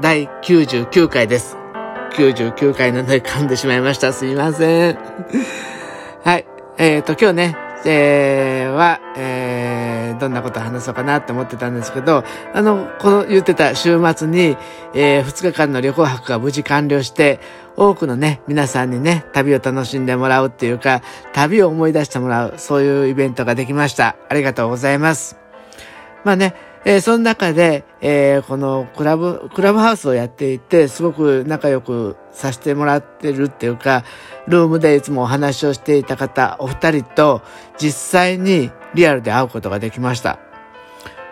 第99回です。99回なので噛んでしまいました。すいません。はい。えっ、と、今日ね、えー、は、えー、どんなことを話そうかなって思ってたんですけど、あの、この言ってた週末に、えー、2日間の旅行泊が無事完了して、多くのね、皆さんにね、旅を楽しんでもらうっていうか、旅を思い出してもらう、そういうイベントができました。ありがとうございます。まあね、えーその中で、えーこのクラブ、クラブハウスをやっていて、すごく仲良くさせてもらってるっていうか、ルームでいつもお話をしていた方、お二人と実際にリアルで会うことができました。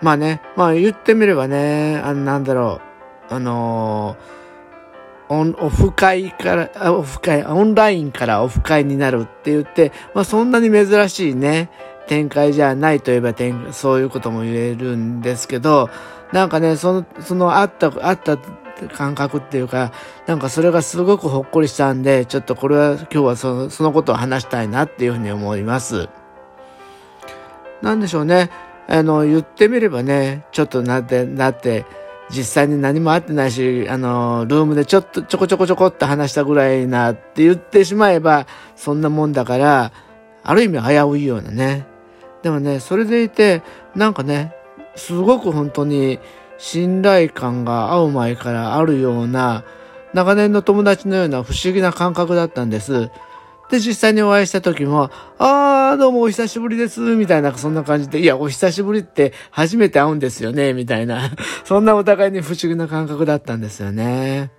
まあね、まあ言ってみればね、あのなんだろう、あのーオン、オフ会から、オフ会、オンラインからオフ会になるって言って、まあそんなに珍しいね、展開じゃないといえば展そういうことも言えるんですけど、なんかね、その、そのあった、あった感覚っていうか、なんかそれがすごくほっこりしたんで、ちょっとこれは今日はその、そのことを話したいなっていうふうに思います。なんでしょうね。あの、言ってみればね、ちょっとなって、なって、実際に何もあってないし、あの、ルームでちょっとちょこちょこちょこって話したぐらいなって言ってしまえば、そんなもんだから、ある意味危ういようなね。でもね、それでいて、なんかね、すごく本当に信頼感が会う前からあるような、長年の友達のような不思議な感覚だったんです。で、実際にお会いした時も、あー、どうもお久しぶりです、みたいな、そんな感じで、いや、お久しぶりって初めて会うんですよね、みたいな、そんなお互いに不思議な感覚だったんですよね。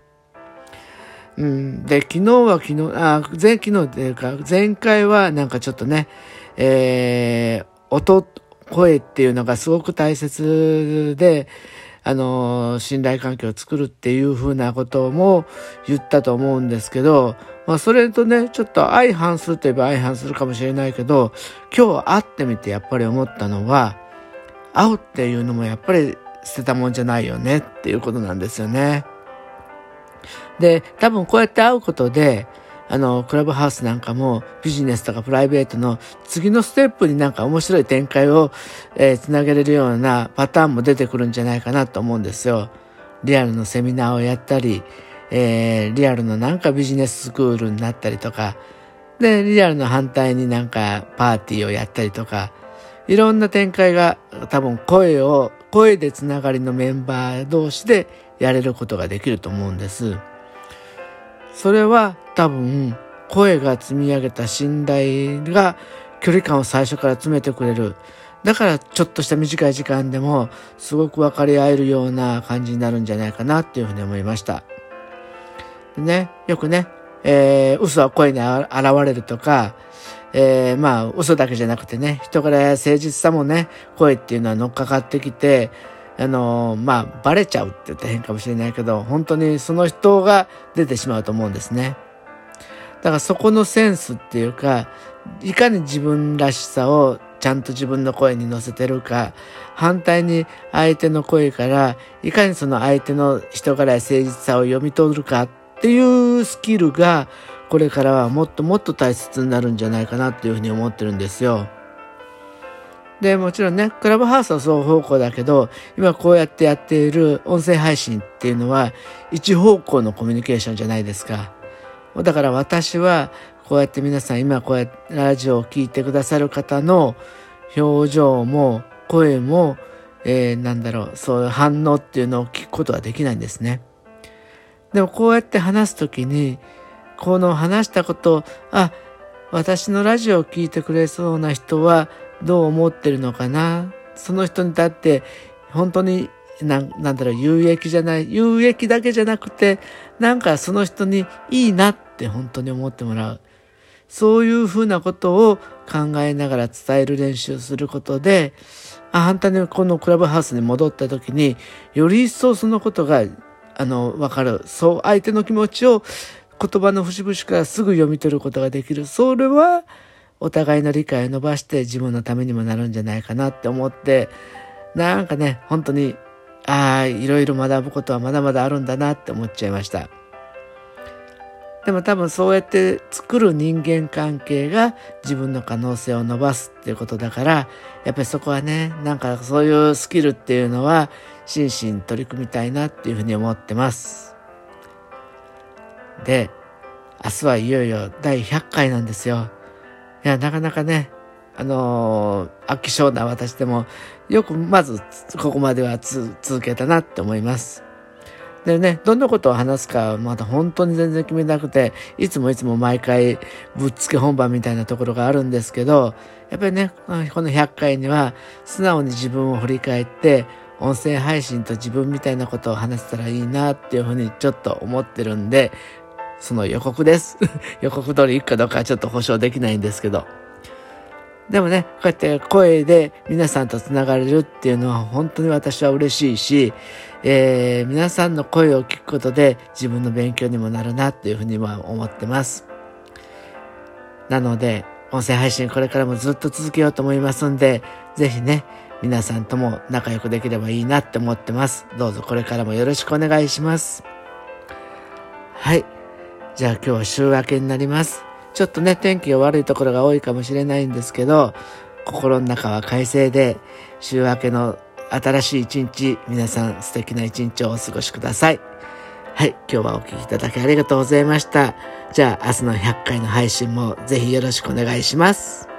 うん。で、昨日は昨日、あ、前、昨日っていうか、前回はなんかちょっとね、えー、音、声っていうのがすごく大切で、あの、信頼関係を作るっていうふうなことも言ったと思うんですけど、まあそれとね、ちょっと相反するといえば相反するかもしれないけど、今日会ってみてやっぱり思ったのは、会うっていうのもやっぱり捨てたもんじゃないよねっていうことなんですよね。で、多分こうやって会うことで、あの、クラブハウスなんかもビジネスとかプライベートの次のステップになんか面白い展開を、えーつなげれるようなパターンも出てくるんじゃないかなと思うんですよ。リアルのセミナーをやったり、えーリアルのなんかビジネススクールになったりとか、で、リアルの反対になんかパーティーをやったりとか、いろんな展開が多分声を、声でつながりのメンバー同士でやれることができると思うんです。それは多分声が積み上げた信頼が距離感を最初から詰めてくれる。だからちょっとした短い時間でもすごく分かり合えるような感じになるんじゃないかなっていうふうに思いました。でね、よくね、えー、嘘は声に現れるとか、えー、まあ嘘だけじゃなくてね、人から誠実さもね、声っていうのは乗っかかってきて、あのーまあバレちゃうって言ったら変かもしれないけど、本当にその人が出てしまうと思うんですね。だからそこのセンスっていうか、いかに自分らしさをちゃんと自分の声に乗せてるか、反対に相手の声から、いかにその相手の人柄や誠実さを読み取るかっていうスキルが、これからはもっともっと大切になるんじゃないかなっていうふうに思ってるんですよ。で、もちろんね、クラブハウスは双方向だけど、今こうやってやっている音声配信っていうのは、一方向のコミュニケーションじゃないですか。だから私は、こうやって皆さん今こうやってラジオを聞いてくださる方の表情も声も、えー、なんだろう、そういう反応っていうのを聞くことはできないんですね。でもこうやって話すときに、この話したこと、あ、私のラジオを聞いてくれそうな人はどう思ってるのかな？その人にだって本当になんなんだろう、有益じゃない、有益だけじゃなくて、なんかその人にいいなって本当に思ってもらう。そういうふうなことを考えながら伝える練習をすることで、あ、反対にこのクラブハウスに戻った時に、より一層そのことがあの、わかる。そう、相手の気持ちを言葉の節々からすぐ読み取ることができる。それは、お互いの理解を伸ばして自分のためにもなるんじゃないかなって思って、なんかね、本当に、ああ、いろいろ学ぶことはまだまだあるんだなって思っちゃいました。でも多分そうやって作る人間関係が自分の可能性を伸ばすっていうことだから、やっぱりそこはね、なんかそういうスキルっていうのは心身取り組みたいなっていうふうに思ってます。で、明日はいよいよ第100回なんですよ。いや、なかなかね、あのー、飽き性な私でも、よくまずここまでは続けたなって思います。でね、どんなことを話すかまだ本当に全然決めなくて、いつもいつも毎回ぶっつけ本番みたいなところがあるんですけど、やっぱりね、この100回には素直に自分を振り返って、音声配信と自分みたいなことを話せたらいいなっていうふうにちょっと思ってるんで、その予告です。予告通り行くかどうかはちょっと保証できないんですけど。でもね、こうやって声で皆さんと繋がれるっていうのは本当に私は嬉しいし、えー、皆さんの声を聞くことで自分の勉強にもなるなっていうふうには思ってます。なので、音声配信これからもずっと続けようと思いますんで、ぜひね、皆さんとも仲良くできればいいなって思ってます。どうぞこれからもよろしくお願いします。はい。じゃあ今日は週明けになります。ちょっとね、天気が悪いところが多いかもしれないんですけど、心の中は快晴で、週明けの新しい一日、皆さん素敵な一日をお過ごしください。はい、今日はお聴きいただきありがとうございました。じゃあ明日の100回の配信もぜひよろしくお願いします。